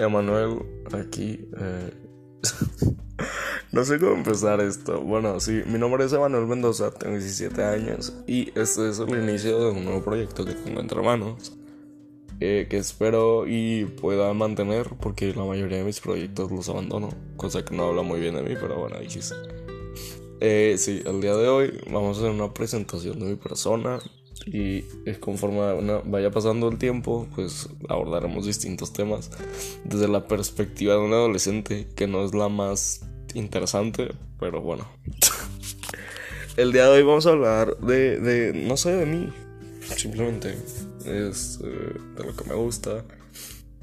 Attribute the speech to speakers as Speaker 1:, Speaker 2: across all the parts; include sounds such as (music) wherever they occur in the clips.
Speaker 1: Emanuel, aquí. Eh, (laughs) no sé cómo empezar esto. Bueno, sí, mi nombre es Emanuel Mendoza, tengo 17 años y este es el inicio de un nuevo proyecto que tengo entre manos. Eh, que espero y pueda mantener porque la mayoría de mis proyectos los abandono, cosa que no habla muy bien de mí, pero bueno, dijiste. Eh, sí, el día de hoy vamos a hacer una presentación de mi persona, y conforme vaya pasando el tiempo, pues abordaremos distintos temas desde la perspectiva de un adolescente, que no es la más interesante, pero bueno. (laughs) el día de hoy vamos a hablar de, de no sé, de mí, simplemente es eh, de lo que me gusta,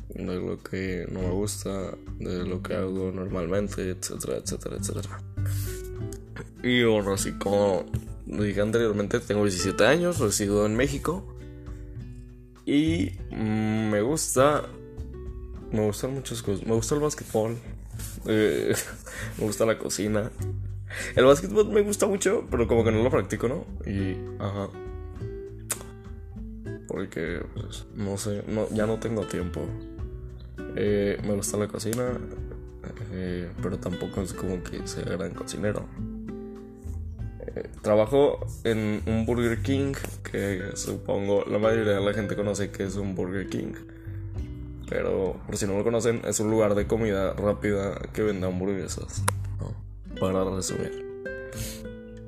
Speaker 1: de lo que no me gusta, de lo que hago normalmente, etcétera, etcétera, etcétera. Y bueno, así como dije anteriormente, tengo 17 años, resido en México. Y mm, me gusta. Me gustan muchas cosas. Me gusta el básquetbol. Eh, (laughs) me gusta la cocina. El básquetbol me gusta mucho, pero como que no lo practico, ¿no? Y. Ajá. Porque, pues, no sé, no, ya no tengo tiempo. Eh, me gusta la cocina, eh, pero tampoco es como que sea gran cocinero trabajo en un Burger King, que supongo la mayoría de la gente conoce que es un Burger King. Pero por si no lo conocen, es un lugar de comida rápida que vende hamburguesas. Para resumir.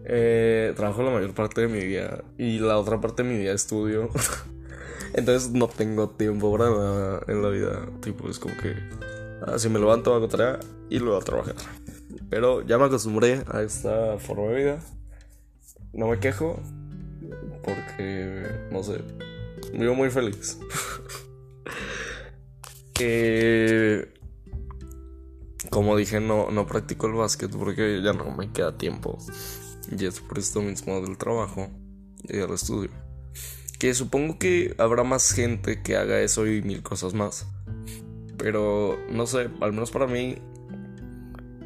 Speaker 1: Eh, trabajo la mayor parte de mi vida y la otra parte de mi vida estudio. (laughs) Entonces no tengo tiempo para nada en la vida. Tipo, es como que así ah, me levanto, hago tarea y luego a trabajar. Pero ya me acostumbré a esta forma de vida. No me quejo porque, no sé, vivo muy feliz. (laughs) eh, como dije, no, no practico el básquet porque ya no me queda tiempo. Y es por esto mismo del trabajo y del estudio. Que supongo que habrá más gente que haga eso y mil cosas más. Pero no sé, al menos para mí,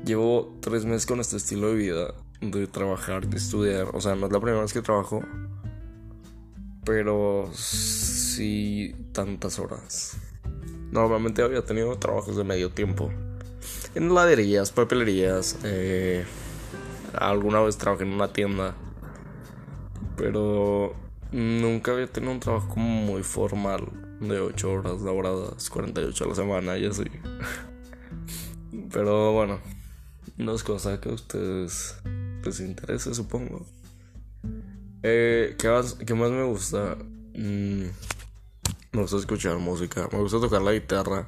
Speaker 1: llevo tres meses con este estilo de vida de trabajar, de estudiar. O sea, no es la primera vez que trabajo, pero sí tantas horas. Normalmente había tenido trabajos de medio tiempo. En heladerías, papelerías. Eh, alguna vez trabajé en una tienda. Pero nunca había tenido un trabajo muy formal. De 8 horas laboradas, 48 a la semana y así. (laughs) Pero bueno, no es cosa que ustedes pues interese, supongo. Eh, ¿qué, más, ¿Qué más me gusta? Mm, me gusta escuchar música, me gusta tocar la guitarra.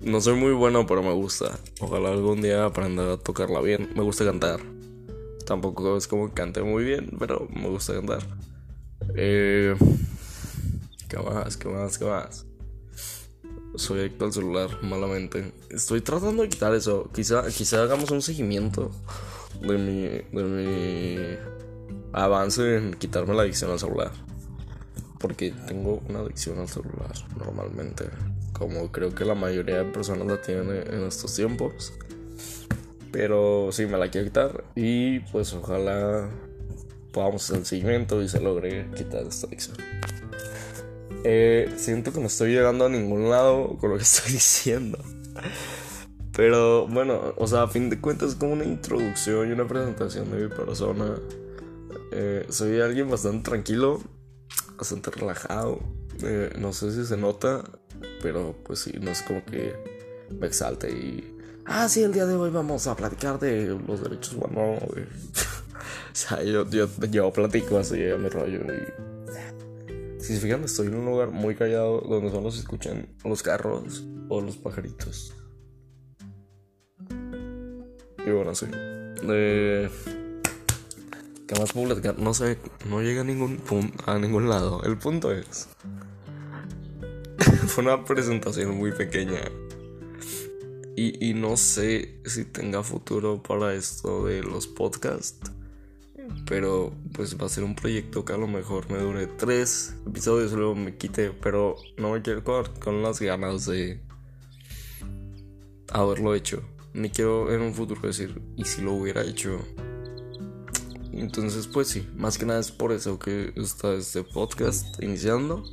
Speaker 1: No soy muy bueno, pero me gusta. Ojalá algún día aprenda a tocarla bien. Me gusta cantar. Tampoco es como que cante muy bien, pero me gusta cantar. Eh, ¿Qué más? ¿Qué más? ¿Qué más? Soy adicto al celular, malamente. Estoy tratando de quitar eso. Quizá, quizá hagamos un seguimiento de mi, de mi avance en quitarme la adicción al celular. Porque tengo una adicción al celular normalmente. Como creo que la mayoría de personas la tienen en estos tiempos. Pero sí, me la quiero quitar. Y pues ojalá podamos hacer el seguimiento y se logre quitar esta adicción. Eh, siento que no estoy llegando a ningún lado con lo que estoy (laughs) diciendo. Pero bueno, o sea, a fin de cuentas es como una introducción y una presentación de mi persona. Eh, soy alguien bastante tranquilo, bastante relajado. Eh, no sé si se nota, pero pues sí, no es como que me exalte y... Ah, sí, el día de hoy vamos a platicar de los derechos humanos. (laughs) o sea, yo, yo, yo platico así a mi rollo y... Si se fijan, estoy en un lugar muy callado donde solo se escuchan los carros o los pajaritos. Y sí. ¿Qué más puedo platicar? No sé, no llega a ningún, a ningún lado. El punto es. (laughs) Fue una presentación muy pequeña. Y, y, no sé si tenga futuro para esto de los podcasts. Pero pues va a ser un proyecto que a lo mejor me dure tres episodios y luego me quite. Pero no me quiero quedar con las ganas de haberlo hecho ni quiero en un futuro decir, ¿y si lo hubiera hecho? Entonces, pues sí, más que nada es por eso que está este podcast iniciando.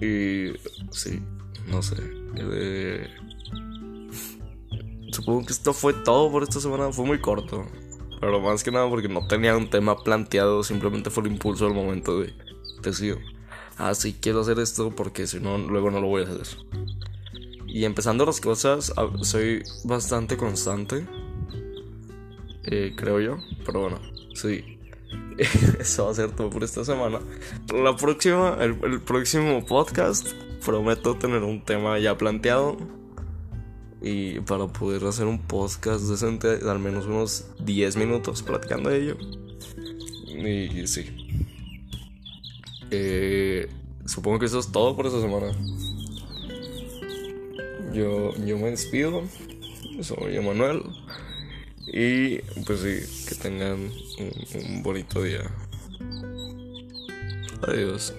Speaker 1: Y sí, no sé. Eh, supongo que esto fue todo por esta semana. Fue muy corto. Pero más que nada porque no tenía un tema planteado. Simplemente fue el impulso del momento de decir, ah, sí, quiero hacer esto porque si no, luego no lo voy a hacer. Y empezando las cosas, soy bastante constante. Eh, creo yo. Pero bueno, sí. (laughs) Eso va a ser todo por esta semana. La próxima, el, próximo podcast, prometo tener un tema ya planteado. Y para poder hacer un podcast decente, al menos unos 10 minutos platicando de ello. Y, sí. Eh, supongo que eso es todo por esta semana. Yo, yo me despido. Soy Emanuel. Y pues sí, que tengan un, un bonito día. Adiós.